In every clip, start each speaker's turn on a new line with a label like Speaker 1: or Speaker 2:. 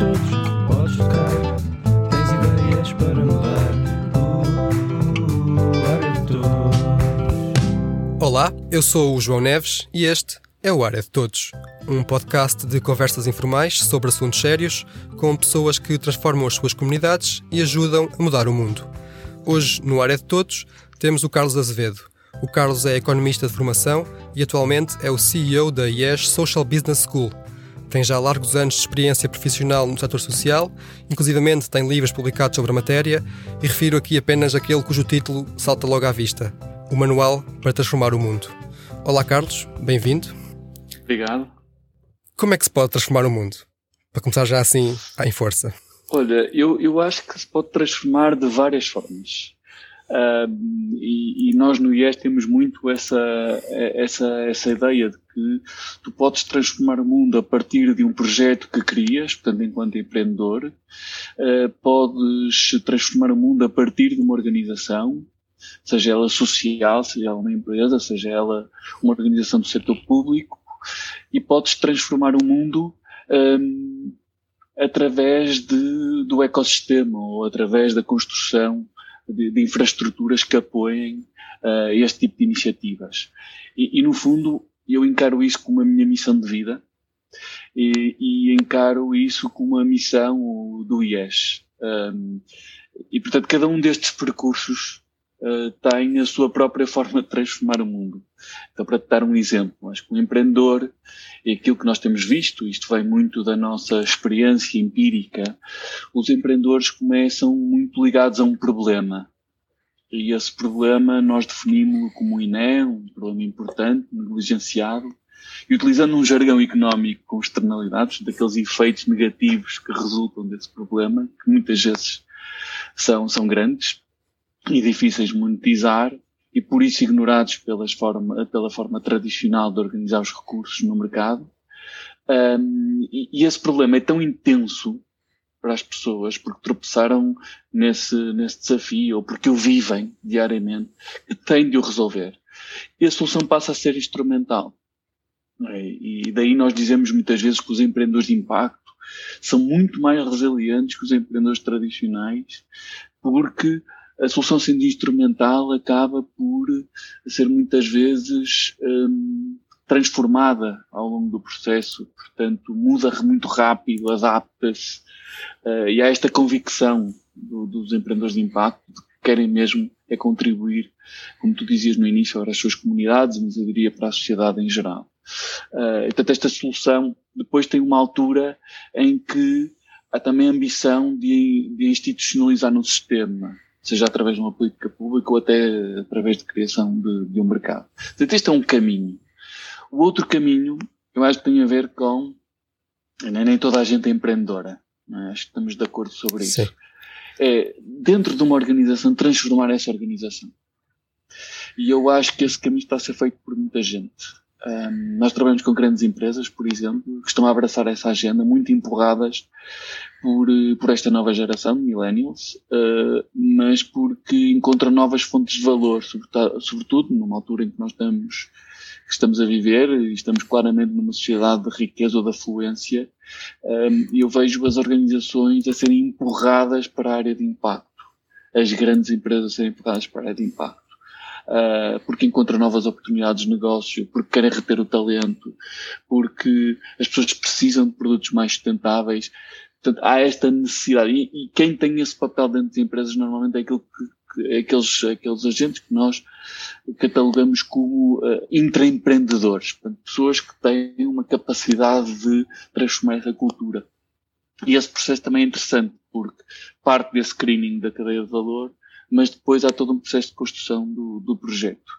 Speaker 1: todos, podes tocar. Tens ideias para mudar. Uh, área de todos.
Speaker 2: Olá, eu sou o João Neves e este é o Área de Todos, um podcast de conversas informais sobre assuntos sérios com pessoas que transformam as suas comunidades e ajudam a mudar o mundo. Hoje, no Área de Todos, temos o Carlos Azevedo. O Carlos é economista de formação e atualmente é o CEO da IES Social Business School. Tem já largos anos de experiência profissional no setor social, inclusivamente tem livros publicados sobre a matéria, e refiro aqui apenas aquele cujo título salta logo à vista: O Manual para Transformar o Mundo. Olá, Carlos, bem-vindo.
Speaker 3: Obrigado.
Speaker 2: Como é que se pode transformar o mundo? Para começar já assim, em força.
Speaker 3: Olha, eu, eu acho que se pode transformar de várias formas. Um, e, e, nós no IES temos muito essa, essa, essa ideia de que tu podes transformar o mundo a partir de um projeto que crias, portanto, enquanto empreendedor, uh, podes transformar o mundo a partir de uma organização, seja ela social, seja ela uma empresa, seja ela uma organização do setor público, e podes transformar o mundo um, através de, do ecossistema ou através da construção de, de infraestruturas que apoiem uh, este tipo de iniciativas. E, e, no fundo, eu encaro isso como a minha missão de vida e, e encaro isso como a missão do IES. Um, e, portanto, cada um destes percursos uh, tem a sua própria forma de transformar o mundo. Então, para te dar um exemplo, acho que um empreendedor e aquilo que nós temos visto, isto vem muito da nossa experiência empírica, os empreendedores começam muito ligados a um problema. E esse problema nós definimos como um INE, um problema importante, negligenciado, e utilizando um jargão económico com externalidades, daqueles efeitos negativos que resultam desse problema, que muitas vezes são, são grandes e difíceis de monetizar, e por isso ignorados pelas forma, pela forma tradicional de organizar os recursos no mercado. Um, e, e, esse problema é tão intenso para as pessoas porque tropeçaram nesse, nesse desafio ou porque o vivem diariamente que têm de o resolver. E a solução passa a ser instrumental. É? E daí nós dizemos muitas vezes que os empreendedores de impacto são muito mais resilientes que os empreendedores tradicionais porque a solução sendo instrumental acaba por ser muitas vezes um, transformada ao longo do processo, portanto muda muito rápido, adapta-se uh, e há esta convicção do, dos empreendedores de impacto de que querem mesmo é contribuir, como tu dizias no início, para as suas comunidades, mas eu diria para a sociedade em geral. Uh, portanto, esta solução depois tem uma altura em que há também a ambição de, de institucionalizar no sistema seja através de uma política pública ou até através de criação de, de um mercado. Portanto, este é um caminho. O outro caminho, eu acho que tem a ver com nem, toda a gente é empreendedora. É? Acho que estamos de acordo sobre isso. Sim. É, dentro de uma organização, transformar essa organização. E eu acho que esse caminho está a ser feito por muita gente. Um, nós trabalhamos com grandes empresas, por exemplo, que estão a abraçar essa agenda, muito empurradas por, eh, por esta nova geração, millennials, uh, mas porque encontram novas fontes de valor, sobretudo numa altura em que nós estamos, que estamos a viver, e estamos claramente numa sociedade de riqueza ou de afluência, e eu vejo as organizações a serem empurradas para a área de impacto, as grandes empresas a serem empurradas para a área de impacto uh, porque encontram novas oportunidades de negócio, porque querem reter o talento, porque as pessoas precisam de produtos mais sustentáveis. Portanto, há esta necessidade. E, e quem tem esse papel dentro das empresas normalmente é, aquilo que, aqueles, aqueles agentes que nós catalogamos como uh, intraempreendedores. Pessoas que têm uma capacidade de transformar essa cultura. E esse processo também é interessante, porque parte desse screening da cadeia de valor mas depois há todo um processo de construção do, do projeto.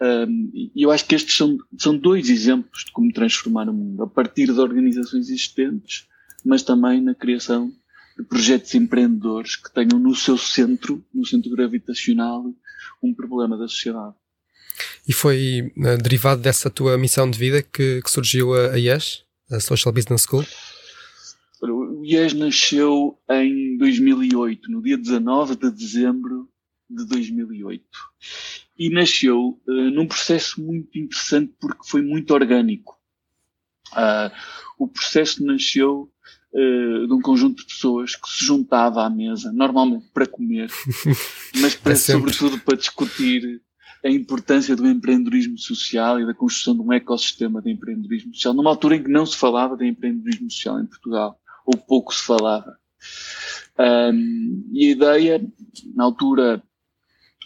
Speaker 3: Um, e eu acho que estes são, são dois exemplos de como transformar o mundo, a partir de organizações existentes, mas também na criação projetos empreendedores que tenham no seu centro, no centro gravitacional, um problema da sociedade.
Speaker 2: E foi uh, derivado dessa tua missão de vida que, que surgiu a, a IES, a Social Business School?
Speaker 3: O IES nasceu em 2008, no dia 19 de dezembro de 2008. E nasceu uh, num processo muito interessante porque foi muito orgânico. Uh, o processo nasceu uh, de um conjunto de pessoas que se juntava à mesa, normalmente para comer, mas para, é sobretudo para discutir a importância do empreendedorismo social e da construção de um ecossistema de empreendedorismo social, numa altura em que não se falava de empreendedorismo social em Portugal, ou pouco se falava. Um, e a ideia, na altura,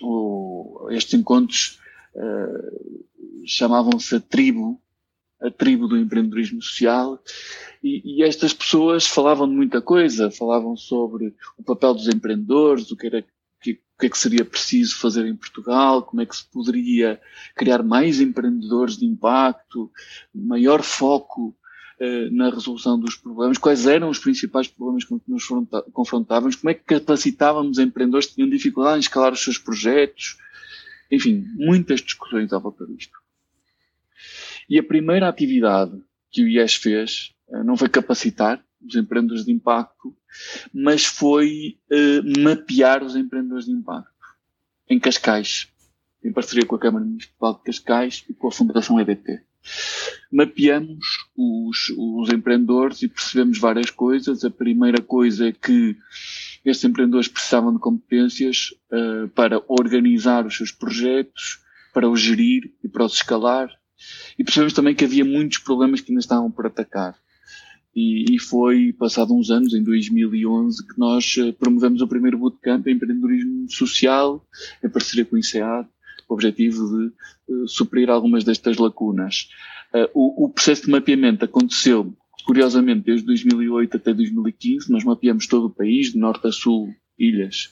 Speaker 3: o, estes encontros uh, chamavam-se a tribo, a tribo do empreendedorismo social, e, e, estas pessoas falavam de muita coisa, falavam sobre o papel dos empreendedores, o que era que, o que é que seria preciso fazer em Portugal, como é que se poderia criar mais empreendedores de impacto, maior foco eh, na resolução dos problemas, quais eram os principais problemas com que nos confrontávamos, como é que capacitávamos empreendedores que tinham dificuldade em escalar os seus projetos, enfim, muitas discussões à volta disto. E a primeira atividade que o IES fez eh, não foi capacitar os empreendedores de impacto, mas foi uh, mapear os empreendedores de impacto em Cascais, em parceria com a Câmara Municipal de Cascais e com a Fundação EDP. Mapeamos os, os empreendedores e percebemos várias coisas. A primeira coisa é que estes empreendedores precisavam de competências uh, para organizar os seus projetos, para os gerir e para os escalar. E percebemos também que havia muitos problemas que ainda estavam por atacar. E, e foi, passado uns anos, em 2011, que nós uh, promovemos o primeiro bootcamp em empreendedorismo social, em parceria com o INSEAD, com o objetivo de uh, suprir algumas destas lacunas. Uh, o, o, processo de mapeamento aconteceu, curiosamente, desde 2008 até 2015. Nós mapeamos todo o país, de norte a sul, ilhas,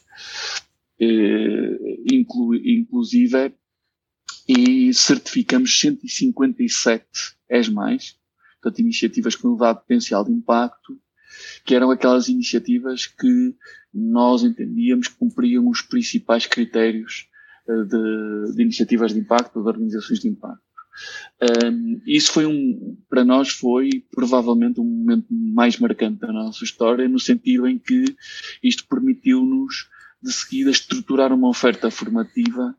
Speaker 3: inclu, inclusive, e certificamos 157 ESMAIs, portanto, iniciativas com elevado potencial de impacto, que eram aquelas iniciativas que nós entendíamos que cumpriam os principais critérios eh, de, de iniciativas de impacto, de organizações de impacto. Um, isso foi um, para nós foi provavelmente um momento mais marcante da nossa história, no sentido em que isto permitiu-nos, de seguida, estruturar uma oferta formativa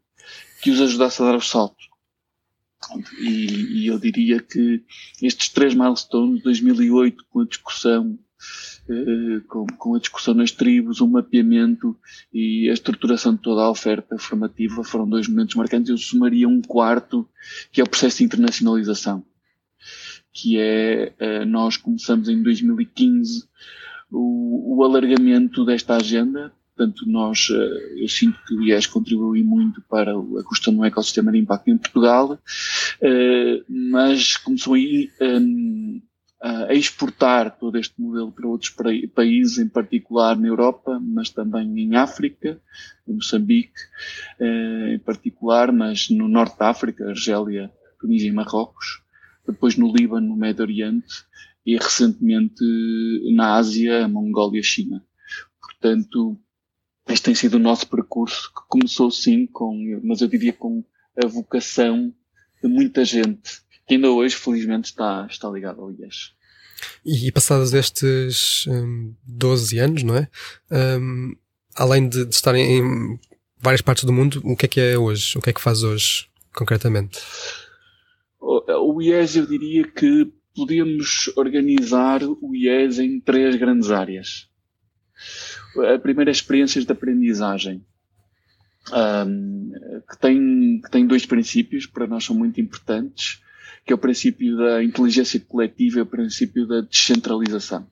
Speaker 3: que os ajudasse a dar o salto. E, e eu diria que estes três milestones, 2008 com a discussão eh, com, com, a discussão nas tribos, o mapeamento e a estruturação de toda a oferta formativa foram dois momentos marcantes. Eu somaria um quarto, que é o processo de internacionalização, que é, eh, nós começamos em 2015 o, o alargamento desta agenda, Portanto, nós, eh, eu sinto que o IES contribuiu muito para a de um ecossistema de impacto em Portugal, mas começou aí a exportar todo este modelo para outros países, em particular na Europa, mas também em África, em Moçambique, eh, em particular, mas no Norte da África, Argélia, Tunísia e Marrocos, depois no Líbano, no Médio Oriente e recentemente na Ásia, Mongólia e China. Portanto, este tem sido o nosso percurso, que começou sim com, mas eu diria com a vocação de muita gente que ainda hoje, felizmente, está, está ligado ao IES.
Speaker 2: E, passados estes um, 12 anos, não é? Um, além de, de estarem em várias partes do mundo, o que é que é hoje? O que é que faz hoje, concretamente?
Speaker 3: O, o IES, eu diria que podíamos organizar o IES em três grandes áreas. A primeira experiências de aprendizagem. Um, que, tem, que tem dois princípios, para nós são muito importantes que é o princípio da inteligência coletiva e o princípio da descentralização.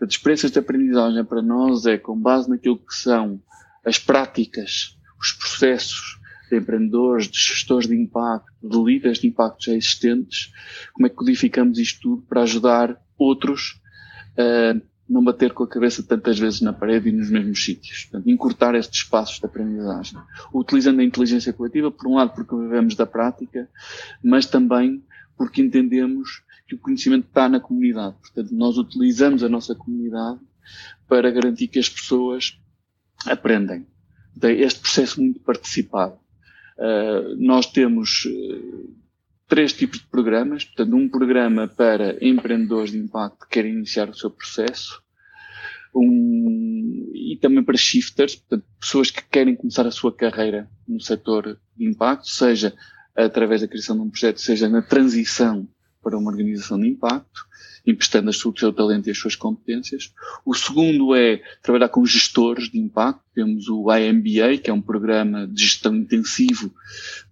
Speaker 3: As experiências de aprendizagem para nós é com base naquilo que são as práticas, os processos de empreendedores, de gestores de impacto, de líderes de impacto já existentes, como é que codificamos isto tudo para ajudar outros a não bater com a cabeça tantas vezes na parede e nos mesmos sítios. Portanto, encurtar estes espaços de aprendizagem. Utilizando a inteligência coletiva, por um lado porque vivemos da prática, mas também porque entendemos que o conhecimento está na comunidade. Portanto, nós utilizamos a nossa comunidade para garantir que as pessoas aprendem. Este processo muito participado. Uh, nós temos três tipos de programas. Portanto, um programa para empreendedores de impacto que querem iniciar o seu processo. Um, e também para shifters, portanto, pessoas que querem começar a sua carreira no setor de impacto, seja através da criação de um projeto, seja na transição para uma organização de impacto, emprestando o seu talento e as suas competências. O segundo é trabalhar com gestores de impacto. Temos o IMBA, que é um programa de gestão intensivo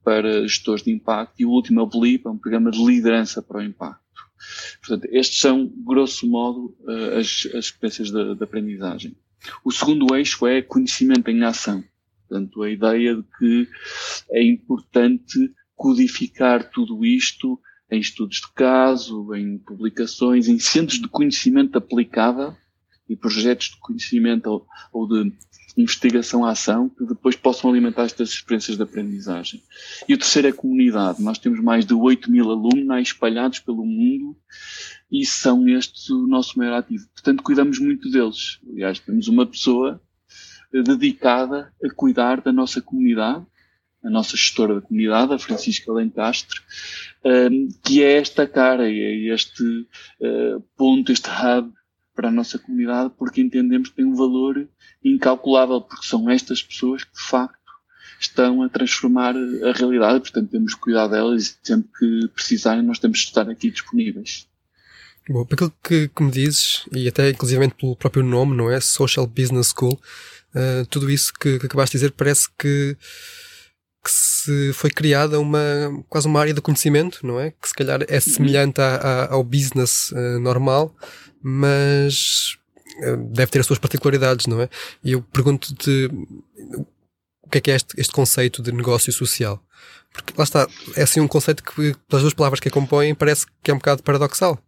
Speaker 3: para gestores de impacto, e o último é o BLIP, é um programa de liderança para o impacto. Portanto, estes são, grosso modo, eh, as, as experiências de, de aprendizagem. O segundo eixo é conhecimento em ação. Portanto, a ideia de que é importante codificar tudo isto em estudos de caso, em publicações, em centros de conhecimento aplicável e projetos de conhecimento ou, ou de investigação à ação que depois possam alimentar estas experiências de aprendizagem. E o terceiro é a comunidade. Nós temos mais de 8 mil alunos espalhados pelo mundo e são estes o nosso maior ativo. Portanto, cuidamos muito deles. Aliás, temos uma pessoa dedicada a cuidar da nossa comunidade, a nossa gestora da comunidade, a Francisca Lencastre, um, que é esta cara, é este uh, ponto, este hub para a nossa comunidade, porque entendemos que tem um valor incalculável, porque são estas pessoas que, de facto, estão a transformar a realidade, portanto temos que cuidar delas e sempre que precisarem nós temos de estar aqui disponíveis.
Speaker 2: Bom, aquilo que, que me dizes, e até inclusivamente pelo próprio nome, não é? Social Business School, uh, tudo isso que, que acabaste de dizer parece que que se foi criada uma quase uma área de conhecimento, não é? Que se calhar é semelhante ao business uh, normal, mas uh, deve ter as suas particularidades, não é? E eu pergunto-te o que é que é este, este conceito de negócio social? Porque lá está, é assim um conceito que, pelas duas palavras que a compõem, parece que é um bocado paradoxal.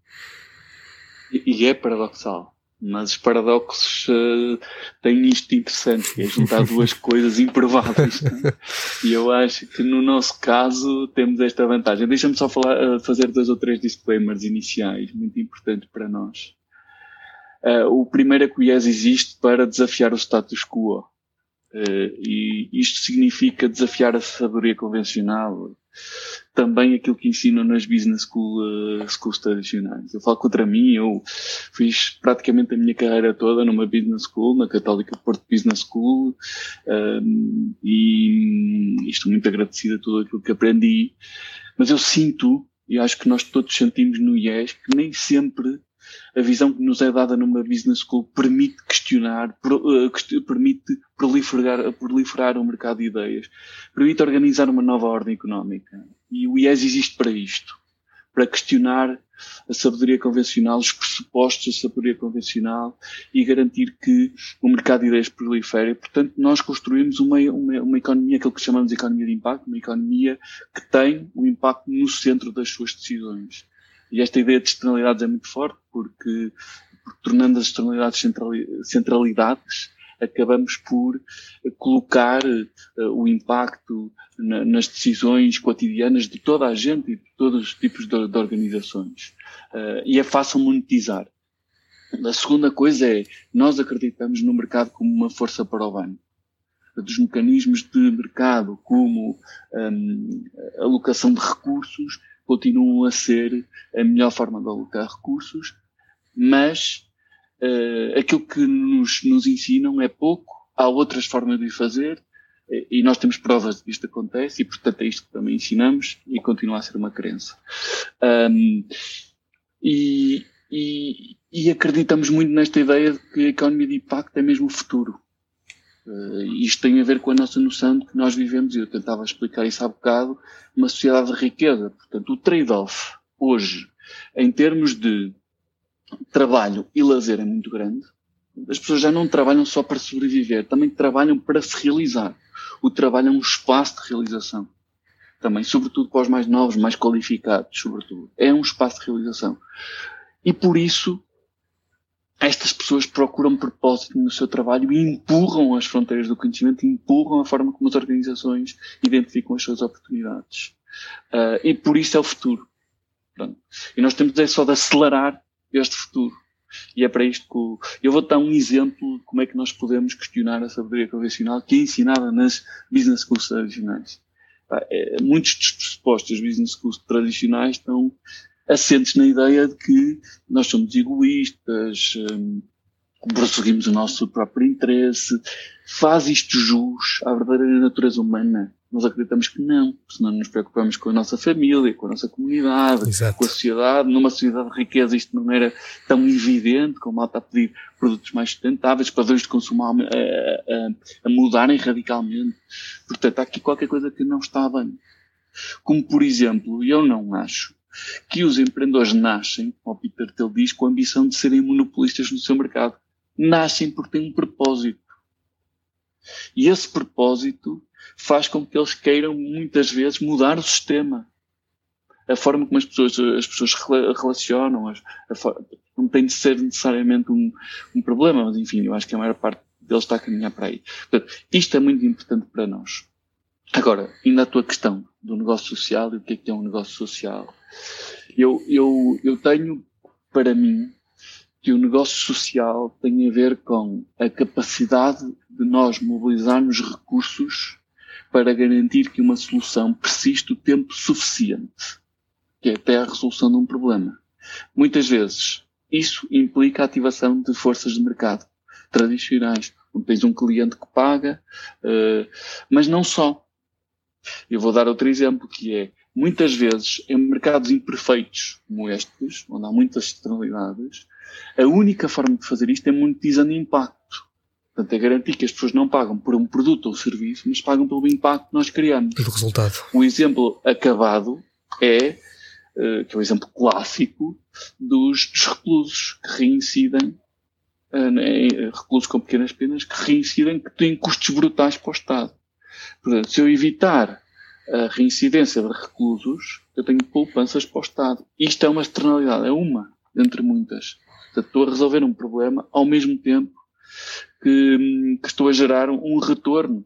Speaker 3: E é paradoxal. Mas os paradoxos uh, têm isto interessante, que é juntar duas coisas improváveis. Né? E eu acho que no nosso caso temos esta vantagem. Deixa-me só falar, uh, fazer dois ou três disclaimers iniciais, muito importantes para nós. Uh, o primeiro é que o IES existe para desafiar o status quo. e isto significa desafiar a sabedoria convencional, também aquilo que ensinam nas business school, uh, schools tradicionais. Eu falo contra mim, eu fiz praticamente a minha carreira toda numa business school, na Católica Porto Business School, um, e, e estou muito agradecido a tudo aquilo que aprendi. Mas eu sinto, e acho que nós todos sentimos no IES, que nem sempre a visão que nos é dada numa business school permite questionar, uh, permite proliferar, proliferar o mercado de ideias, permite organizar uma nova ordem económica. E o IES existe para isto, para questionar a sabedoria convencional, os pressupostos da sabedoria convencional e garantir que o mercado de ideias prolifere. Portanto, nós construímos uma, uma, uma economia, aquilo que chamamos de economia de impacto, uma economia que tem o impacto no centro das suas decisões. E esta ideia de externalidades é muito forte porque, porque tornando as externalidades centralidades, acabamos por colocar uh, o impacto na, nas decisões cotidianas de toda a gente e de todos os tipos de, de organizações. Uh, e é fácil monetizar. A segunda coisa é, nós acreditamos no mercado como uma força para o bem. Dos mecanismos de mercado, como um, alocação de recursos, continuam a ser a melhor forma de alocar recursos, mas uh, aquilo que nos, nos ensinam é pouco, há outras formas de fazer, e nós temos provas de que isto acontece, e portanto é isto que também ensinamos, e continua a ser uma crença. Um, e, e, e, acreditamos muito nesta ideia de que a economia de impacto é mesmo o futuro. Uh, isto tem a ver com a nossa noção de que nós vivemos, e eu tentava explicar isso há bocado, uma sociedade de riqueza. Portanto, o trade-off hoje, em termos de trabalho e lazer, é muito grande. As pessoas já não trabalham só para sobreviver, também trabalham para se realizar. O trabalho é um espaço de realização. Também, sobretudo para os mais novos, mais qualificados, sobretudo. É um espaço de realização. E por isso, estas pessoas procuram propósito no seu trabalho e empurram as fronteiras do conhecimento, empurram a forma como as organizações identificam as suas oportunidades. Uh, e por isso é o futuro. Pronto. E nós temos é só de acelerar este futuro. E é para isto que eu vou dar um exemplo de como é que nós podemos questionar a sabedoria convencional que é ensinada nas business schools tradicionais. É, muitos dos pressupostos das business schools tradicionais estão assentes na ideia de que nós somos egoístas, um, prosseguimos o nosso próprio interesse, faz isto jus à verdadeira natureza humana, Nós acreditamos que não, senão nos preocupamos com a nossa família, com a nossa comunidade,
Speaker 2: Exato.
Speaker 3: com a sociedade. Numa sociedade de riqueza isto não era tão evidente, como está a pedir produtos mais sustentáveis, padrões de consumo a, a, a, a mudarem radicalmente. Portanto, há aqui qualquer coisa que não está bem. Como, por exemplo, eu não acho que os empreendedores nascem, como o Peter Thiel diz, com a ambição de serem monopolistas no seu mercado. Nascem porque têm um propósito. E esse propósito faz com que eles queiram muitas vezes mudar o sistema. A forma como as pessoas, as pessoas relacionam, não tem de ser necessariamente um, um, problema, mas enfim, eu acho que a maior parte deles está a caminhar para aí. Portanto, isto é muito importante para nós. Agora, ainda a tua questão do negócio social e o que é que é um negócio social. Eu, eu, eu tenho para mim que o negócio social tem a ver com a capacidade de nós mobilizarmos recursos para garantir que uma solução persiste o tempo suficiente, que é até a resolução de um problema. Muitas vezes, isso implica a ativação de forças de mercado tradicionais, onde tens um cliente que paga, uh, mas não só. Eu vou dar outro exemplo, que é, muitas vezes, em mercados imperfeitos como estes, onde há muitas externalidades, a única forma de fazer isto é monetizando impacto. Portanto, é garantir que as pessoas não pagam por um produto ou serviço, mas pagam pelo impacto que nós criamos.
Speaker 2: Pelo resultado.
Speaker 3: Um exemplo acabado é, uh, que é o um exemplo clássico, dos, reclusos que reincidem, uh, em, reclusos com pequenas penas, que reincidem, que têm custos brutais para o Estado. Portanto, se eu evitar a reincidência de reclusos, eu tenho poupanças para o Estado. Isto é uma externalidade, é uma, entre muitas. Portanto, estou a resolver um problema ao mesmo tempo que, que estou a gerar um retorno.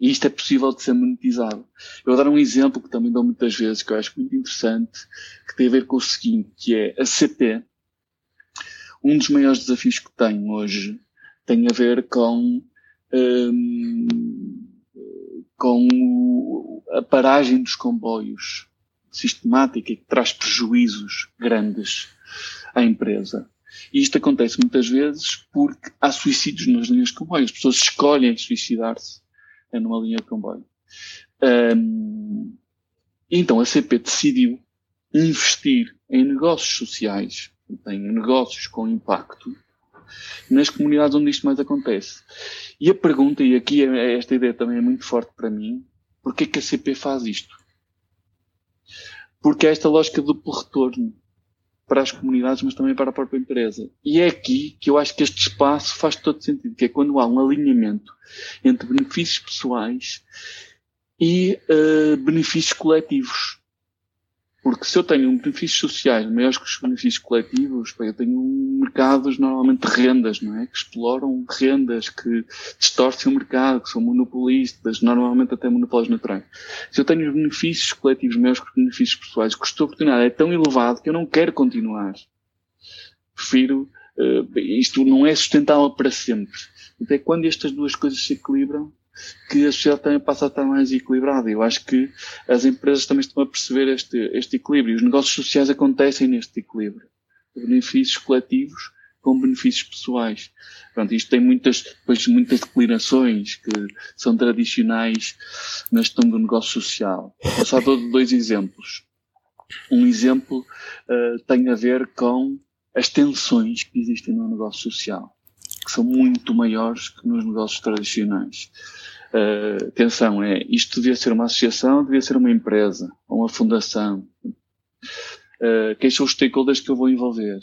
Speaker 3: E isto é possível de ser monetizado. Eu vou dar um exemplo que também dou muitas vezes, que eu acho muito interessante, que tem a ver com o seguinte, que é a CP. Um dos maiores desafios que tenho hoje tem a ver com, hum, com a paragem dos comboios sistemática que traz prejuízos grandes à empresa. E isto acontece muitas vezes porque há suicídios nas linhas de comboio. As pessoas escolhem suicidar-se numa linha de comboio. Um, então a CP decidiu investir em negócios sociais, em negócios com impacto, nas comunidades onde isto mais acontece. E a pergunta, e aqui é, esta ideia também é muito forte para mim, porquê que a CP faz isto? Porque é esta lógica do retorno para as comunidades, mas também para a própria empresa. E é aqui que eu acho que este espaço faz todo sentido, que é quando há um alinhamento entre benefícios pessoais e uh, benefícios coletivos. Porque se eu tenho benefícios sociais maiores que os benefícios coletivos, eu tenho mercados normalmente de rendas, não é? Que exploram rendas, que distorcem o mercado, que são monopolistas, normalmente até monopólios naturais. Se eu tenho os benefícios coletivos maiores que os benefícios pessoais, o custo de oportunidade é tão elevado que eu não quero continuar. Prefiro, uh, isto não é sustentável para sempre. Até quando estas duas coisas se equilibram, que a sociedade também passa a estar mais equilibrada. Eu acho que as empresas também estão a perceber este, este equilíbrio. Os negócios sociais acontecem neste equilíbrio. Benefícios coletivos com benefícios pessoais. Pronto, isto tem muitas, depois, muitas declinações que são tradicionais na gestão do negócio social. Só dou dois exemplos. Um exemplo uh, tem a ver com as tensões que existem no negócio social, que são muito maiores que nos negócios tradicionais. Uh, atenção, é, isto devia ser uma associação, devia ser uma empresa, ou uma fundação. Uh, quem são os stakeholders que eu vou envolver?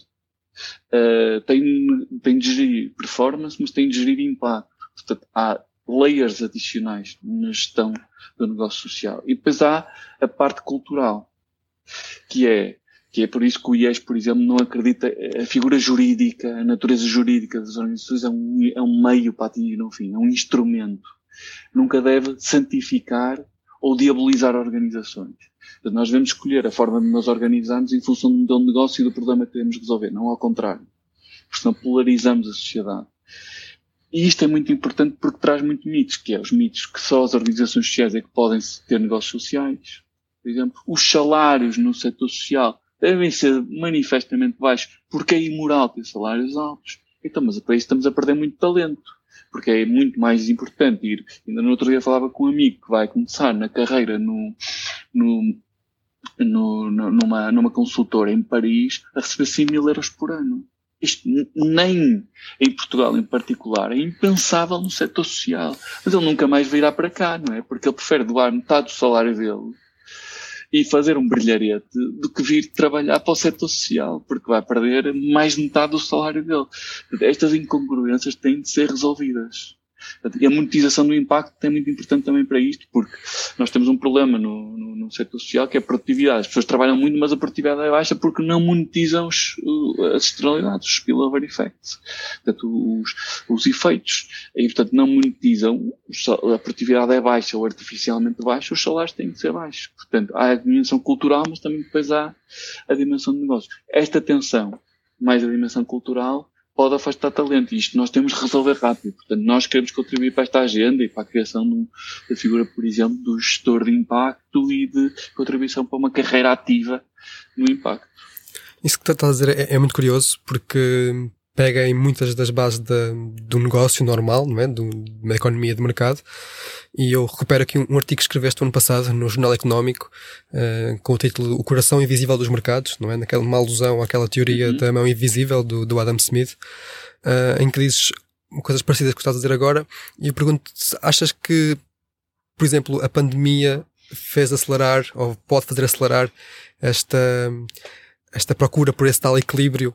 Speaker 3: Uh, tem, tem de gerir performance, mas tem de gerir impacto. Portanto, há layers adicionais na gestão do negócio social. E depois há a parte cultural, que é, que é por isso que o IES, por exemplo, não acredita, a figura jurídica, a natureza jurídica das organizações é um, é um meio para atingir um fim, é um instrumento nunca deve santificar ou diabolizar organizações. Portanto, nós devemos escolher a forma de nos organizarmos em função do modelo de negócio e do problema que queremos resolver, não ao contrário. Porque senão polarizamos a sociedade. E isto é muito importante porque traz muito mitos, que é os mitos que só as organizações sociais é que podem ter negócios sociais. Por exemplo, os salários no setor social devem ser manifestamente baixos porque é imoral ter salários altos. Então, mas para isso estamos a perder muito talento. porque é muito mais importante ir. Ainda no outro dia falava com um amigo que vai começar na carreira no, no, no, numa, numa consultora em Paris a receber 100 mil euros por ano. Isto nem em Portugal em particular é impensável no setor social. Mas ele nunca mais virá para cá, não é? Porque ele prefere doar metade do salário dele e fazer um brilharete do que vir trabalhar para o setor social, porque vai perder mais de metade do salário dele. Estas incongruências têm de ser resolvidas. E a monetização do impacto é muito importante também para isto, porque nós temos um problema no, no, no setor social que é a produtividade. As pessoas trabalham muito, mas a produtividade é baixa porque não monetizam os, as externalidades, os spillover effects, portanto, os, os efeitos. E, portanto, não monetizam, a produtividade é baixa ou artificialmente baixa, os salários têm de ser baixos. Portanto, há a dimensão cultural, mas também depois há a dimensão de negócio. Esta tensão, mais a dimensão cultural, pode afastar talento. Isto nós temos de resolver rápido. Portanto, nós queremos contribuir para esta agenda e para a criação da figura, por exemplo, do gestor de impacto e de contribuição para uma carreira ativa no impacto.
Speaker 2: Isso que estás a dizer é, é muito curioso porque pega em muitas das bases da, do negócio normal, não é? Do, da economia de mercado. E eu recupero aqui um, um artigo que escreveste ano passado no Jornal Económico, uh, com o título O Coração Invisível dos Mercados, não é? Naquela uma alusão àquela teoria uhum. da mão invisível do, do Adam Smith, uh, em que dizes coisas parecidas com o que estás a dizer agora. E eu pergunto achas que, por exemplo, a pandemia fez acelerar, ou pode fazer acelerar esta, esta procura por esse tal equilíbrio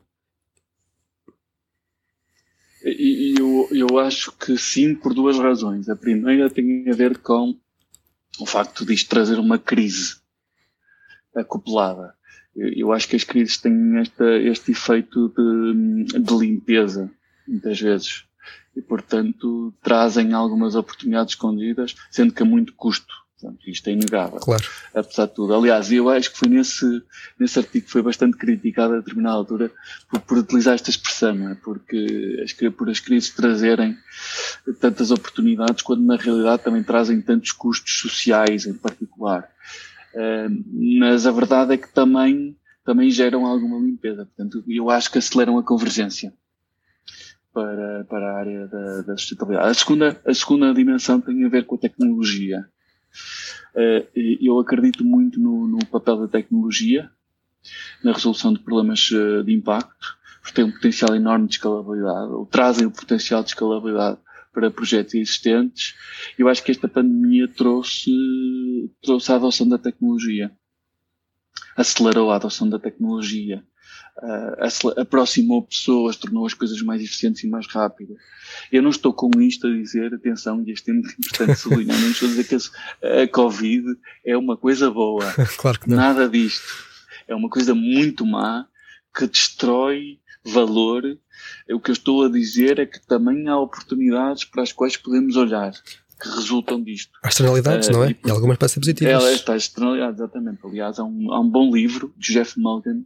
Speaker 3: e, eu, eu acho que sim, por duas razões. A primeira tem a ver com o facto de isto trazer uma crise acoplada. Eu, acho que as crises têm esta, este efeito de, de limpeza, muitas vezes. E, portanto, trazem algumas oportunidades escondidas, sendo que a muito custo isto é inegável.
Speaker 2: Claro.
Speaker 3: Apesar de tudo. Aliás, eu acho que foi nesse, nesse artigo que foi bastante criticado a determinada altura por, por utilizar esta expressão, é? Porque as, por as crises trazerem tantas oportunidades, quando na realidade também trazem tantos custos sociais em particular. Mas a verdade é que também, também geram alguma limpeza. Portanto, eu acho que aceleram a convergência para, para a área da, da sustentabilidade. A segunda, a segunda dimensão tem a ver com a tecnologia. Eh, eu acredito muito no, no, papel da tecnologia na resolução de problemas eh, de impacto, porque tem um potencial enorme de escalabilidade, ou trazem o potencial de escalabilidade para projetos existentes. Eu acho que esta pandemia trouxe, trouxe a adoção da tecnologia, acelerou a adoção da tecnologia uh, aproximou pessoas, tornou as coisas mais eficientes e mais rápidas. Eu não estou com isto a dizer, atenção, e este é muito importante sublinhar, não estou a dizer que a Covid é uma coisa boa.
Speaker 2: claro que não.
Speaker 3: Nada disto. É uma coisa muito má que destrói valor. O que eu estou a dizer é que também há oportunidades para as quais podemos olhar que resultam disto.
Speaker 2: As externalidades, uh, não é? E, e algumas podem ser positivas.
Speaker 3: Ela está, as externalidades, exatamente. Aliás, há um, há um bom livro de Jeff Mulligan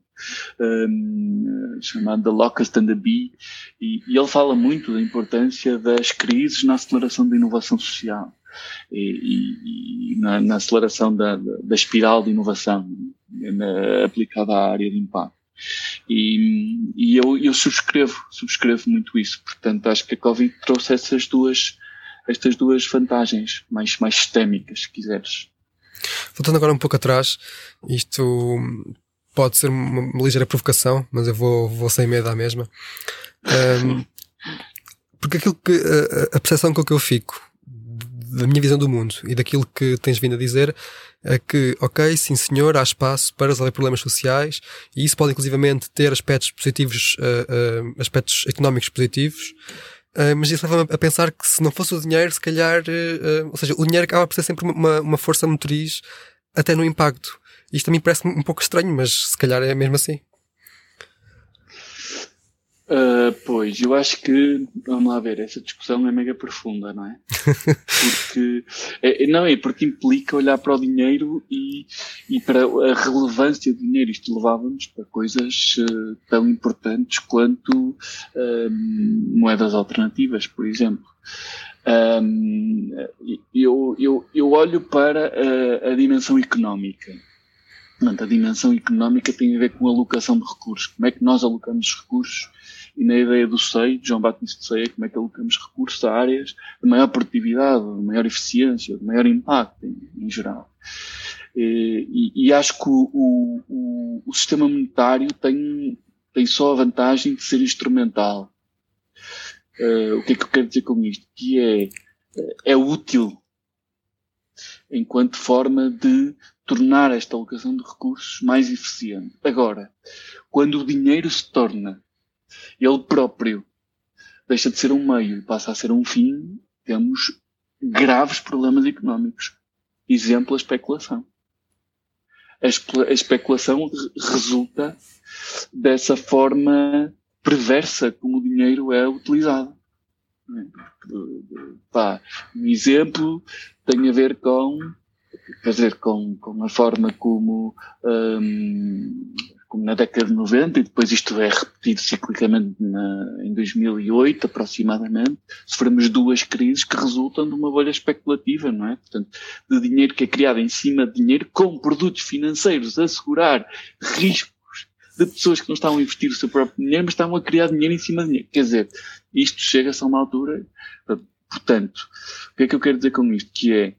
Speaker 3: um, chamado The Locust and the Bee e, e, ele fala muito da importância das crises na aceleração da inovação social e, e na, na, aceleração da, da, da, espiral de inovação na, aplicada à área de impacto. E, e eu, eu subscrevo, subscrevo muito isso. Portanto, acho que a Covid trouxe essas duas estas duas vantagens mais, mais sistémicas, se quiseres.
Speaker 2: Voltando agora um pouco atrás, isto pode ser uma, uma ligeira provocação, mas eu vou, vou sem medo à mesma. Um, porque aquilo que a, a percepção com que eu fico da minha visão do mundo e daquilo que tens vindo a dizer é que, ok, sim senhor, há espaço para resolver problemas sociais e isso pode inclusivamente ter aspectos positivos, uh, uh, aspectos económicos positivos, Uh, mas isso leva-me a pensar que se não fosse o dinheiro, se calhar, uh, ou seja, o dinheiro acaba por ser sempre uma, uma força motriz até no impacto. Isto também parece um pouco estranho, mas se calhar é mesmo assim.
Speaker 3: Uh, pois, eu acho que, vamos lá ver, essa discussão é mega profunda, não é? Porque, é, não é, porque implica olhar para o dinheiro e, e para a relevância do dinheiro. Isto levava-nos para coisas uh, tão importantes quanto uh, moedas alternativas, por exemplo. Um, eu, eu, eu olho para a, a dimensão económica Portanto, a dimensão económica tem a ver com a alocação de recursos. Como é que nós alocamos recursos? E na ideia do SEI, de João Batista SEI, como é que alocamos recursos a áreas de maior produtividade, de maior eficiência, de maior impacto em, em geral. E, e, acho que o, o, o, sistema monetário tem, tem só a vantagem de ser instrumental. Uh, o que é que eu quero dizer com isto? Que é, é útil enquanto forma de tornar esta alocação de recursos mais eficiente. Agora, quando o dinheiro se torna ele próprio, deixa de ser um meio e passa a ser um fim, temos graves problemas económicos. Exemplo, a especulação. A, a especulação resulta dessa forma perversa como o dinheiro é utilizado. Pá, um exemplo tem a ver com, dizer, com, com a forma como, um, como na década de 90, e depois isto é repetido ciclicamente na, em 2008 aproximadamente, sofremos duas crises que resultam de uma bolha especulativa, não é? Portanto, de dinheiro que é criado em cima de dinheiro com produtos financeiros assegurar risco de pessoas que não estavam a investir o seu próprio dinheiro, mas estavam a criar dinheiro em cima de dinheiro. Quer dizer, isto chega-se a uma altura. Portanto, o que é que eu quero dizer com isto? Que é,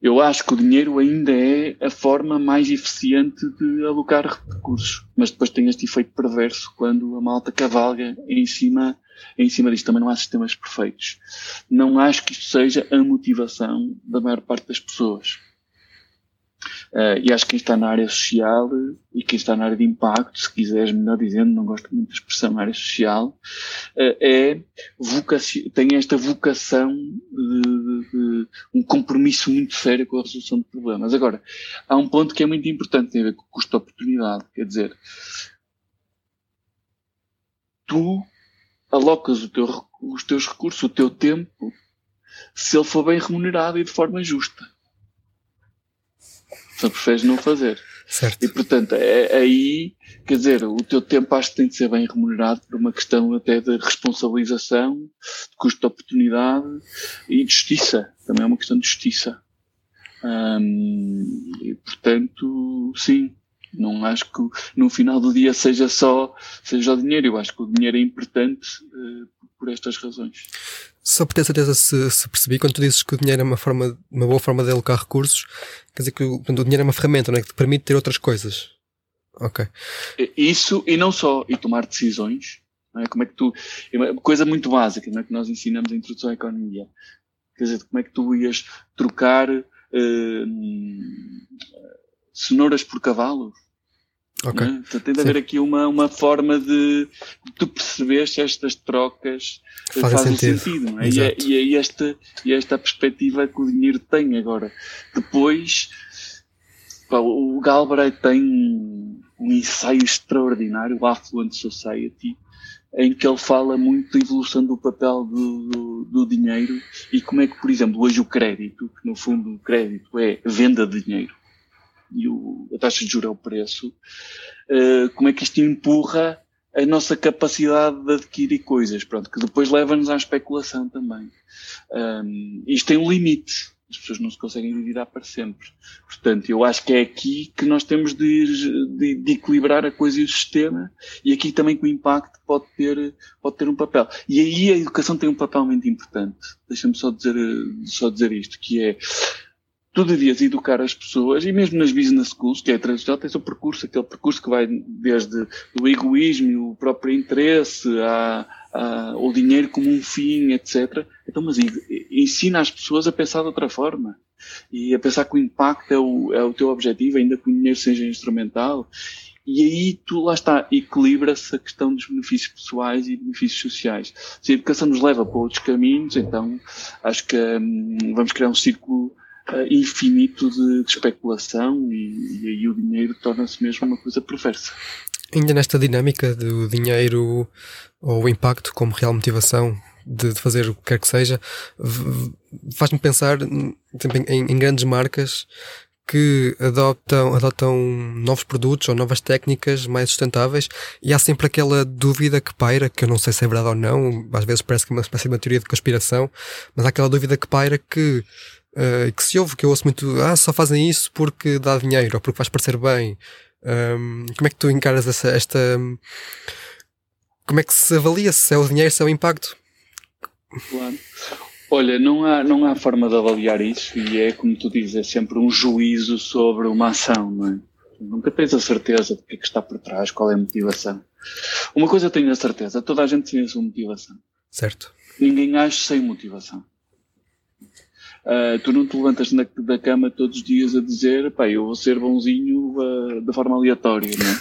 Speaker 3: eu acho que o dinheiro ainda é a forma mais eficiente de alocar recursos, mas depois tem este efeito perverso quando a malta cavalga em cima, em cima disto. Também não há sistemas perfeitos. Não acho que isto seja a motivação da maior parte das pessoas. Uh, e acho que quem está na área social e quem está na área de impacto, se quiseres melhor dizendo, não gosto muito da expressão área social, uh, é tem esta vocação de, de, de, um compromisso muito sério com a resolução de problemas. Agora, há um ponto que é muito importante, tem a ver com o custo-oportunidade, quer dizer, tu alocas teu, os teus recursos, o teu tempo, se ele for bem remunerado e de forma justa. Só preferes não fazer.
Speaker 2: Certo.
Speaker 3: E portanto, é, aí, quer dizer, o teu tempo acho que tem de ser bem remunerado por uma questão até de responsabilização, de custo de oportunidade e de justiça. Também é uma questão de justiça. Hum, e portanto, sim, não acho que no final do dia seja só seja o dinheiro. Eu acho que o dinheiro é importante uh, por estas razões.
Speaker 2: Só por ter certeza se, se, percebi, quando tu dizes que o dinheiro é uma, forma, uma boa forma de alocar recursos, quer dizer que o, o dinheiro é uma ferramenta, não é? Que te permite ter outras coisas. Ok.
Speaker 3: Isso e não só, e tomar decisões. Não é? Como é que tu. É uma coisa muito básica, não é? Que nós ensinamos a introdução à economia. Quer dizer, como é que tu ias trocar uh, cenouras por cavalos?
Speaker 2: Ok.
Speaker 3: Né? Então tem de haver aqui uma, uma forma de, tu perceber se estas trocas
Speaker 2: fazem, fazem sentido.
Speaker 3: sentido não é? E, é, e, é esta, e é esta perspectiva que o dinheiro tem agora. Depois, pá, o Galbraith tem um ensaio extraordinário, o Affluent Society, em que ele fala muito da evolução do papel do, do, do, dinheiro e como é que, por exemplo, hoje o crédito, que no fundo o crédito é venda de dinheiro, e o, a taxa de juros é o preço, uh, como é que isto empurra a nossa capacidade de adquirir coisas, pronto, que depois leva-nos à especulação também. Um, isto tem um limite. As pessoas não se conseguem endividar para sempre. Portanto, eu acho que é aqui que nós temos de, de, de, equilibrar a coisa e o sistema, e aqui também que o impacto pode ter, pode ter um papel. E aí a educação tem um papel muito importante. Deixa-me só dizer, só dizer isto, que é, tu devias educar as pessoas, e mesmo nas business schools, que é tradicional, tens o percurso, aquele percurso que vai desde o egoísmo, o próprio interesse, a, a, o dinheiro como um fim, etc. Então, mas ensina as pessoas a pensar de outra forma. E a pensar que o impacto é o, é o teu objetivo, ainda que o dinheiro seja instrumental. E aí tu lá está, equilibra-se a questão dos benefícios pessoais e benefícios sociais. Se a educação nos leva para outros caminhos, então acho que hum, vamos criar um círculo uh, infinito de, de especulação e, e, aí o dinheiro torna-se mesmo uma coisa perversa.
Speaker 2: Ainda nesta dinâmica do dinheiro ou o impacto como real motivação de, de fazer o que quer que seja, faz-me pensar em, em, grandes marcas que adoptam, adotam novos produtos ou novas técnicas mais sustentáveis e há sempre aquela dúvida que paira, que eu não sei se é verdade ou não, às vezes parece que é uma espécie de uma teoria de conspiração, mas há aquela dúvida que paira que uh, que se ouve, que eu ouço muito, ah, só fazem isso porque dá dinheiro ou porque faz parecer bem. Um, como é que tu encaras essa, esta. Como é que se avalia se é o dinheiro, se é o impacto?
Speaker 3: Claro. Olha, não há, não há forma de avaliar isso e é, como tu dizes, é sempre um juízo sobre uma ação, não é? Nunca tens a certeza do que é que está por trás, qual é a motivação. Uma coisa eu tenho a certeza, toda a gente tem a sua motivação.
Speaker 2: Certo.
Speaker 3: Ninguém age sem motivação. Uh, tu não te levantas na, da cama todos os dias a dizer, pá, eu vou ser bonzinho uh, de forma aleatória, não é?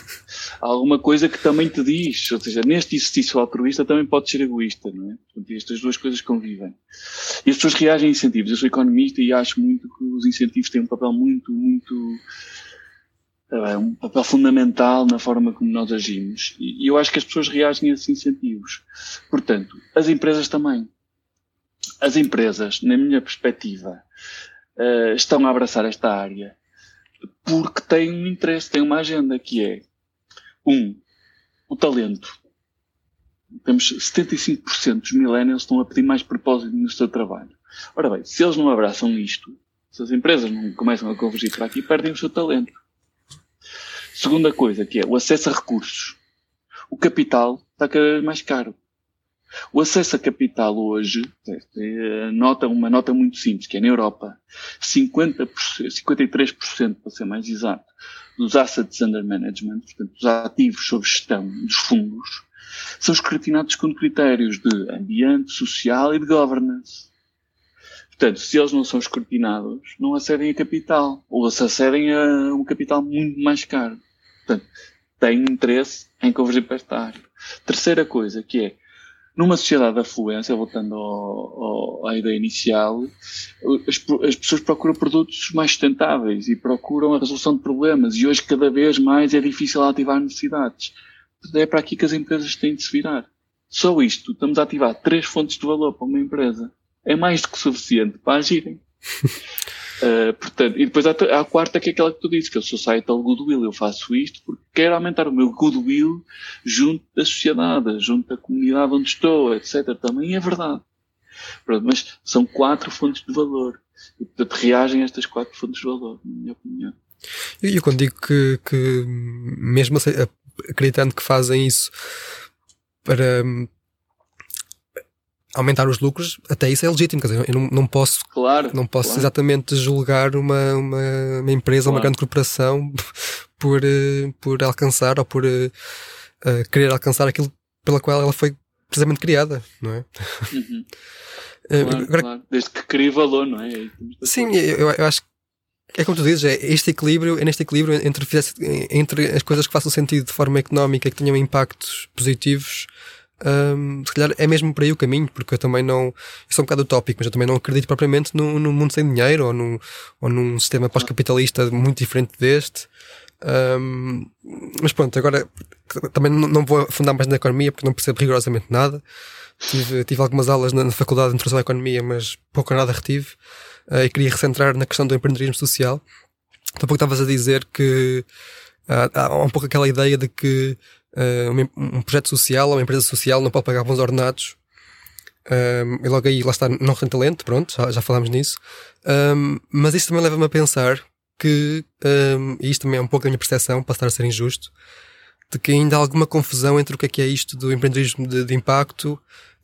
Speaker 3: Há alguma coisa que também te diz, ou seja, neste exercício altruísta também pode ser egoísta, não é? Portanto, estas duas coisas convivem. E as pessoas reagem a incentivos. Eu sou economista e acho muito que os incentivos têm um papel muito, muito, uh, um papel fundamental na forma como nós agimos. E, e eu acho que as pessoas reagem a esses incentivos. Portanto, as empresas também as empresas, na minha perspectiva, uh, estão a abraçar esta área porque têm um interesse, têm uma agenda que é, um, o talento. Temos 75% dos millennials estão a pedir mais propósito no seu trabalho. Ora bem, se eles não abraçam isto, se as empresas não começam a convergir para aqui, perdem o seu talento. Segunda coisa, que é o acesso a recursos. O capital está cada vez mais caro. O acesso a capital hoje, é, nota, uma nota muito simples, que é na Europa, 50%, 53%, para ser mais exato, dos assets under management, portanto, dos ativos sob gestão dos fundos, são escrutinados com critérios de ambiente, social e de governance. Portanto, se eles não são escrutinados, não acedem a capital, ou se acedem a um capital muito mais caro. Portanto, têm interesse em convergir para esta área. Terceira coisa, que é, numa sociedade de afluência, voltando ao, ao, à ideia inicial, as, as, pessoas procuram produtos mais sustentáveis e procuram a resolução de problemas e hoje cada vez mais é difícil ativar necessidades. É para aqui que as empresas têm de se virar. Só isto, estamos a ativar três fontes de valor para uma empresa. É mais do que suficiente para agirem. Uh, portanto, e depois há, há, a quarta que é aquela que tu disse, que é o societal goodwill. Eu faço isto porque quero aumentar o meu goodwill junto da sociedade, junto da comunidade onde estou, etc. Também é verdade. Pronto, mas são quatro fontes de valor. E, portanto, reagem a estas quatro fontes de valor, na minha opinião.
Speaker 2: E eu quando digo que, que mesmo acreditando que fazem isso para aumentar os lucros, até isso é legítimo, quer dizer, eu não, não posso,
Speaker 3: claro,
Speaker 2: não posso
Speaker 3: claro.
Speaker 2: exatamente julgar uma, uma, uma empresa, claro. uma grande corporação por, uh, por alcançar ou por uh, querer alcançar aquilo pela qual ela foi precisamente criada, não é?
Speaker 3: Uhum. Claro, Agora, claro. Desde que crie valor, não é?
Speaker 2: Sim, eu, eu acho que é como tu dizes, é este equilíbrio, é neste equilíbrio entre, entre as coisas que façam sentido de forma económica, que tenham impactos positivos, um, se calhar é mesmo por aí o caminho, porque eu também não. Eu sou um bocado utópico, mas eu também não acredito propriamente num, num mundo sem dinheiro ou num, ou num sistema pós-capitalista muito diferente deste. Um, mas pronto, agora também não, vou afundar mais na economia porque não percebo rigorosamente nada. Tive, tive algumas aulas na, na Faculdade de Introdução à Economia, mas pouco ou nada retive. Uh, e queria recentrar na questão do empreendedorismo social. Há pouco estavas a dizer que uh, há um pouco aquela ideia de que uh, um projeto social ou uma empresa social não pode pagar bons ordenados. Um, e logo aí, lá está, não tem talento, pronto, já, já falámos nisso. Um, mas isso também leva-me a pensar que, um, e isto também é um pouco da minha percepção, para estar a ser injusto, de que ainda há alguma confusão entre o que é que é isto do empreendedorismo de, de impacto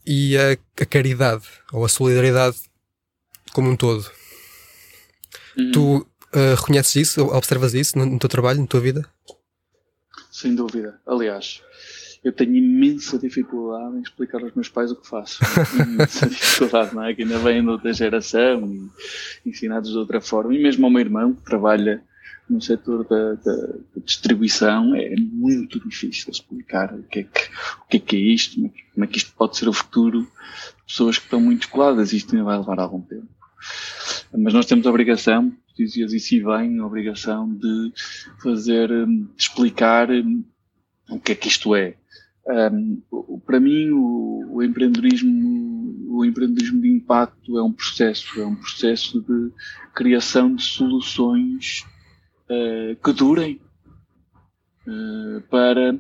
Speaker 2: e a, a, caridade, ou a solidariedade como um todo. Uhum. Tu uh, reconheces isso, observas isso no, no teu trabalho, na tua vida?
Speaker 3: Sem dúvida. Aliás, eu tenho imensa dificuldade em explicar aos meus pais o que faço. imensa dificuldade, não é? Que ainda vêm de outra geração e ensinados de outra forma. E mesmo ao meu irmão, que trabalha no setor da, da, distribuição, é muito difícil explicar o que é que, o que, é, que é isto, como é que isto pode ser o futuro pessoas que estão muito coladas. Isto ainda vai levar algum tempo. Mas nós temos a obrigação, dizias isso e bem, a obrigação de fazer, hum, de explicar hum, o que é que isto é. Um, para mim, o, o, empreendedorismo, o empreendedorismo de impacto é um processo, é um processo de criação de soluções uh, que durem uh, para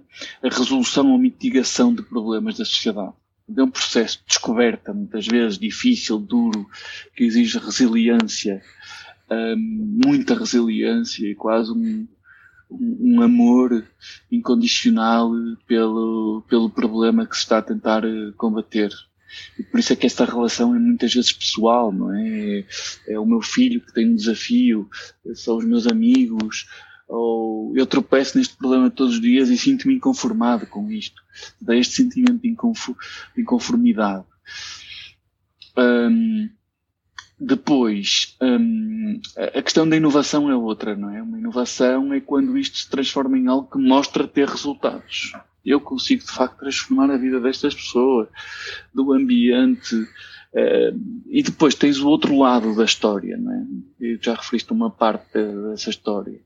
Speaker 3: a resolução ou mitigação de problemas da sociedade. É um processo de descoberta, muitas vezes difícil, duro, que exige resiliência, muita resiliência e quase um, um amor incondicional pelo, pelo problema que se está a tentar eh, combater. E por isso é que esta relação é muitas vezes pessoal, não é? É o meu filho que tem um desafio, são os meus amigos, ou eu tropeço neste problema todos os dias e sinto-me inconformado com isto. Dá este sentimento de, inconformidade. Um, depois, um, a questão da inovação é outra, não é? Uma inovação é quando isto se transforma em algo que mostra ter resultados. Eu consigo, de facto, transformar a vida destas pessoas, do ambiente. Uh, e depois tens o outro lado da história, não é? Eu já referiste uma parte dessa história,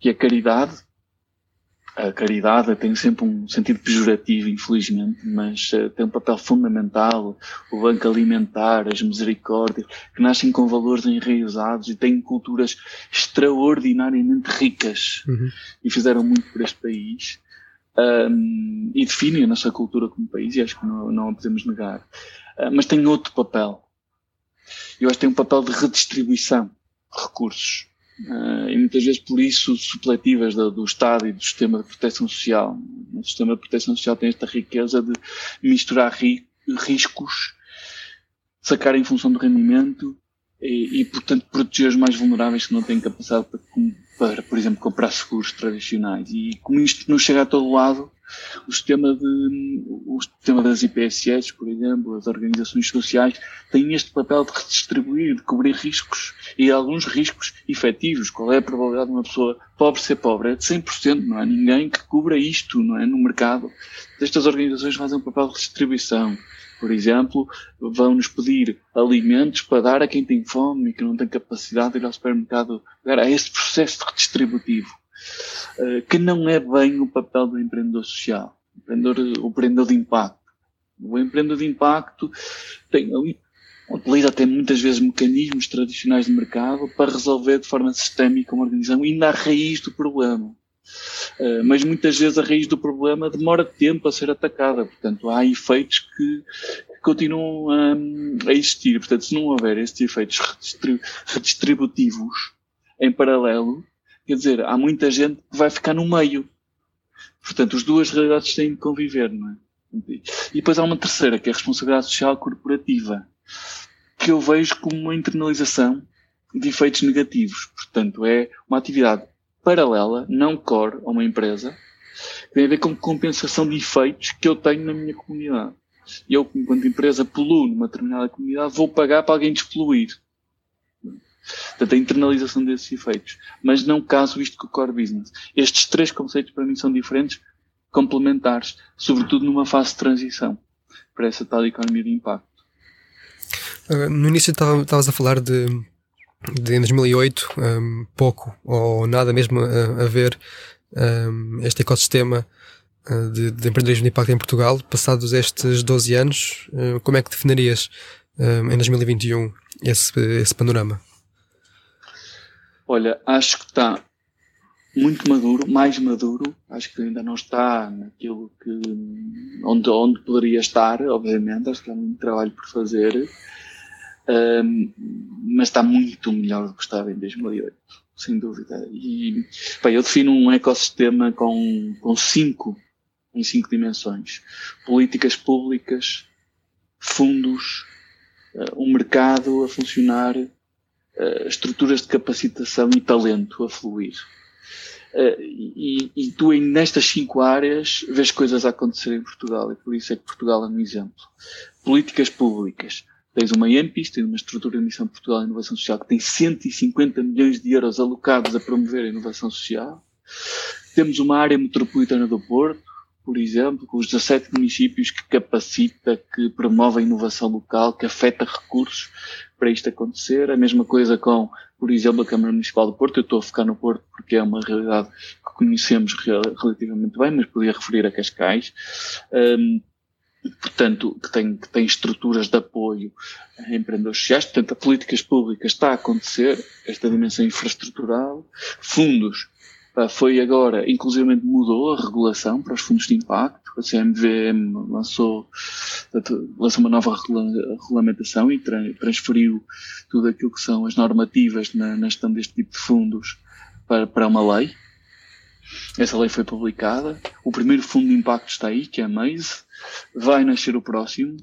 Speaker 3: que é a caridade, a caridade tem sempre um sentido pejorativo, infelizmente, mas uh, tem um papel fundamental. O banco alimentar, as misericórdias, que nascem com valores enraizados e têm culturas extraordinariamente ricas uhum. e fizeram muito por este país. Um, e definem a nossa cultura como país, e acho que não, não a podemos negar. Uh, mas tem outro papel. Eu acho que tem um papel de redistribuição de recursos Uh, e muitas vezes por isso supletivas do, do, Estado e do sistema de proteção social. O sistema de proteção social tem esta riqueza de misturar ri, riscos, sacar em função do rendimento e, e, portanto, proteger os mais vulneráveis que não têm capacidade para, para, por exemplo, comprar seguros tradicionais. E como isto não chega a todo lado, o sistema, de, o sistema das IPSS, por exemplo, as organizações sociais, têm este papel de redistribuir, de cobrir riscos e alguns riscos efetivos. Qual é a probabilidade de uma pessoa pobre ser pobre? É de 100%, não há ninguém que cubra isto, não é? No mercado. Estas organizações fazem um papel de redistribuição. Por exemplo, vão-nos pedir alimentos para dar a quem tem fome e que não tem capacidade de ir ao supermercado. É esse processo redistributivo. Eh, que não é bem o papel do empreendedor social, o empreendedor, o empreendedor de impacto. O empreendedor de impacto tem utiliza até muitas vezes mecanismos tradicionais de mercado para resolver de forma sistémica uma organização, ainda à raiz do problema. Uh, mas muitas vezes a raiz do problema demora tempo a ser atacada, portanto há efeitos que, continuam a, a, existir. Portanto, se não houver estes efeitos redistributivos em paralelo, Quer dizer, há muita gente que vai ficar no meio. Portanto, as duas realidades têm de conviver, não é? E depois há uma terceira, que é a responsabilidade social corporativa, que eu vejo como uma internalização de efeitos negativos. Portanto, é uma atividade paralela, não core a uma empresa, que tem a ver com compensação de efeitos que eu tenho na minha comunidade. Eu, enquanto empresa, poluo numa determinada comunidade, vou pagar para alguém despoluir. Portanto, a internalização desses efeitos. Mas não caso isto com o core business. Estes três conceitos para mim são diferentes, complementares, sobretudo numa fase de transição para essa tal economia de impacto.
Speaker 2: Uh, no início estavas a falar de, de em 2008, um, pouco ou nada mesmo a, a ver um, este ecossistema de, de, empreendedorismo de impacto em Portugal. Passados estes 12 anos, uh, como é que definirias em 2021 esse, esse panorama?
Speaker 3: Olha, acho que está muito maduro, mais maduro. Acho que ainda não está naquilo que onde, onde poderia estar, obviamente. Acho que há muito trabalho por fazer, um, mas está muito melhor do que estava em 2008, sem dúvida. E bem, eu defino um ecossistema com, com cinco em cinco dimensões: políticas públicas, fundos, um mercado a funcionar, uh, estruturas de capacitação e talento a fluir. Uh, e, e, tu, nestas cinco áreas, vês coisas a acontecer em Portugal, e por isso é que Portugal é um exemplo. Políticas públicas. Tens uma EMPIS, tens uma estrutura de missão Portugal de Inovação Social que tem 150 milhões de euros alocados a promover a inovação social. Temos uma área metropolitana do Porto, por exemplo, com os 17 municípios que capacita, que promove a inovação local, que afeta recursos para isto acontecer. A mesma coisa com, por exemplo, a Câmara Municipal do Porto. Eu estou a focar no Porto porque é uma realidade que conhecemos relativamente bem, mas podia referir a Cascais. Um, portanto, que tem, que tem estruturas de apoio a empreendedores sociais. Portanto, a políticas públicas está a acontecer, esta dimensão infraestrutural. Fundos foi agora, inclusive mudou a regulação para os fundos de impacto. O CMVM lançou, lançou uma nova regulamentação e transferiu tudo aquilo que são as normativas na, na gestão deste tipo de fundos para, para uma lei. Essa lei foi publicada. O primeiro fundo de impacto está aí, que é a MAISE. Vai nascer o próximo.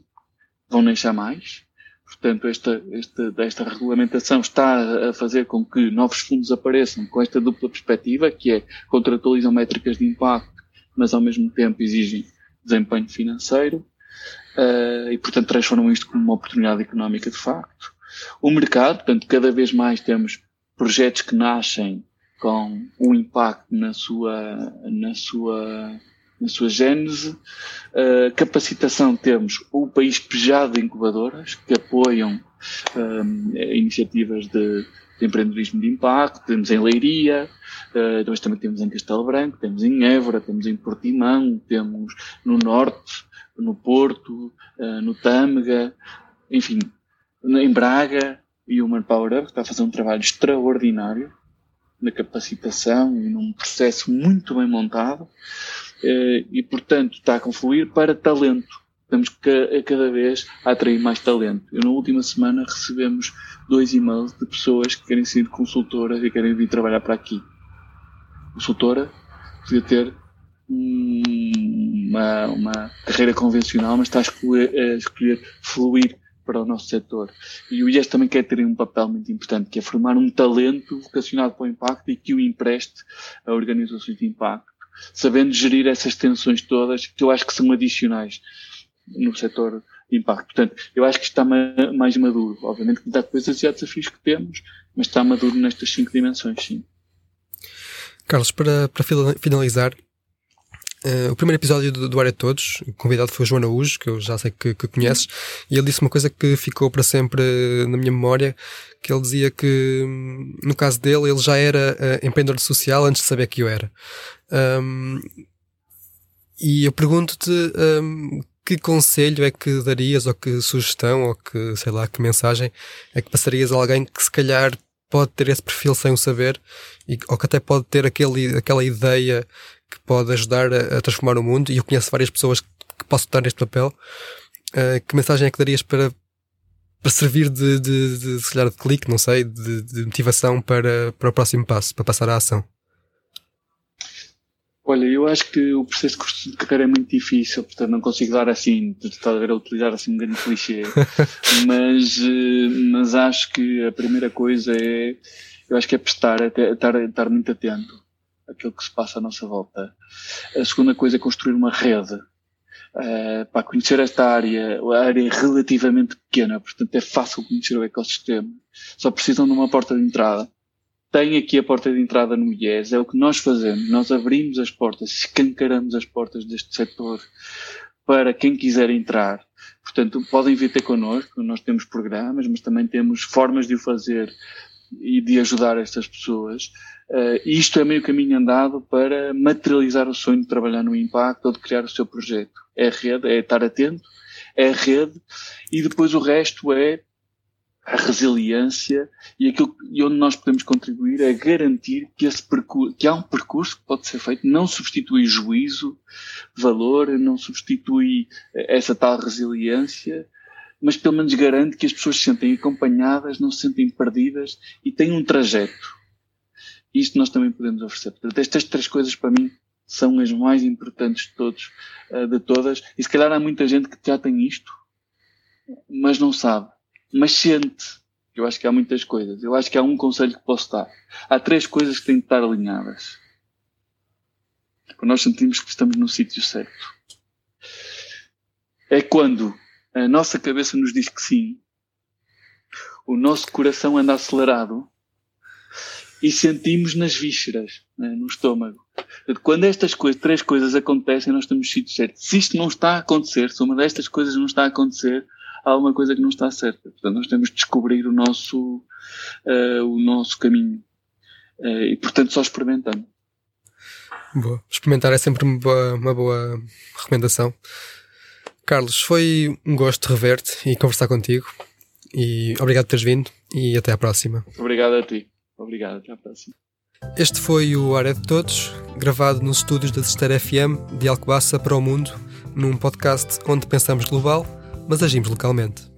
Speaker 3: Vão nascer mais. Portanto, esta, esta, esta regulamentação está a fazer com que novos fundos apareçam com esta dupla perspectiva, que é contratualizam métricas de impacto, mas ao mesmo tempo exigem desempenho financeiro, uh, e portanto transformam isto como uma oportunidade económica de facto. O mercado, portanto, cada vez mais temos projetos que nascem com um impacto na sua, na sua na sua gênese. Uh, capacitação temos o país pejado de incubadoras que apoiam um, iniciativas de, de, empreendedorismo de impacto. Temos em Leiria, uh, nós também temos em Castelo Branco, temos em Évora, temos em Portimão, temos no Norte, no Porto, uh, no Tâmega, enfim, em Braga. E o Manpower Hub está a fazer um trabalho extraordinário na capacitação e num processo muito bem montado. Eh, e, portanto, está a confluir para talento. Estamos cada vez a atrair mais talento. Eu, na última semana, recebemos dois e-mails de pessoas que querem ser consultoras e querem vir trabalhar para aqui. Consultora podia ter uma, uma carreira convencional, mas está a escolher, a escolher fluir para o nosso setor. E o IES também quer ter um papel muito importante, que é formar um talento vocacionado para o impacto e que o empreste a organizações de impacto sabendo gerir essas tensões todas, que eu acho que são adicionais no setor de impacto. Portanto, eu acho que está mais maduro. Obviamente que dá coisas e há desafios que temos, mas está maduro nestas cinco dimensões, sim.
Speaker 2: Carlos, para, para finalizar, Uh, o primeiro episódio do, do Área Todos, o convidado foi o João Araújo, que eu já sei que, que conheces, e ele disse uma coisa que ficou para sempre na minha memória, que ele dizia que, hum, no caso dele, ele já era uh, empreendedor social antes de saber que eu era. Um, e eu pergunto-te um, que conselho é que darias, ou que sugestão, ou que, sei lá, que mensagem é que passarias a alguém que se calhar pode ter esse perfil sem o saber, e, ou que até pode ter aquele, aquela ideia que pode ajudar a, a, transformar o mundo, e eu conheço várias pessoas que, que possam estar neste papel. Uh, que mensagem é que darias para, para servir de, de, de, de, de clique, não sei, de, de motivação para, para o próximo passo, para passar à ação?
Speaker 3: Olha, eu acho que o processo de carreira é muito difícil, portanto não consigo dar assim, estar a ver a utilizar assim um grande clichê, mas, eh, mas acho que a primeira coisa é, eu acho que é prestar, é estar, estar muito atento àquilo que se passa à nossa volta. A segunda coisa é construir uma rede. Uh, para conhecer esta área, a área é relativamente pequena, portanto é fácil conhecer o ecossistema. Só precisam de uma porta de entrada tem aqui a porta de entrada no IES, é o que nós fazemos. Nós abrimos as portas, escancaramos as portas deste setor para quem quiser entrar. Portanto, podem vir ter connosco, nós temos programas, mas também temos formas de o fazer e de ajudar estas pessoas. Uh, isto é meio caminho andado para materializar o sonho de trabalhar no impacto ou de criar o seu projeto. É rede, é estar atento, é rede, e depois o resto é a resiliência e aquilo e onde nós podemos contribuir é garantir que esse percurso, que há um percurso que pode ser feito, não substitui juízo, valor, não substitui essa tal resiliência, mas pelo menos garante que as pessoas se sentem acompanhadas, não se sentem perdidas e têm um trajeto. Isto nós também podemos oferecer. Portanto, estas três coisas para mim são as mais importantes de todos, eh, de todas. E se calhar há muita gente que já tem isto, mas não sabe mas sente. Eu acho que há muitas coisas. Eu acho que há um conselho que posso dar. Há três coisas que têm de estar alinhadas. Quando nós sentimos que estamos no sítio certo. É quando a nossa cabeça nos diz que sim, o nosso coração anda acelerado e sentimos nas vísceras, né, no estômago. Quando estas coisas, três coisas acontecem, nós estamos no sítio certo. Se isto não está a acontecer, se uma destas coisas não está a acontecer, há alguma coisa que não está certa. Portanto, nós temos de descobrir o nosso, uh, o nosso caminho. Uh, e, portanto, só experimentando.
Speaker 2: Boa. Experimentar é sempre uma boa, uma boa recomendação. Carlos, foi um gosto rever-te e conversar contigo. E obrigado por teres vindo e até à próxima.
Speaker 3: Obrigado a ti. Obrigado, até à próxima.
Speaker 2: Este foi o Área de Todos, gravado nos estúdios da Sexteira FM de Alcobaça para o Mundo, num podcast onde pensamos global, mas agimos localmente.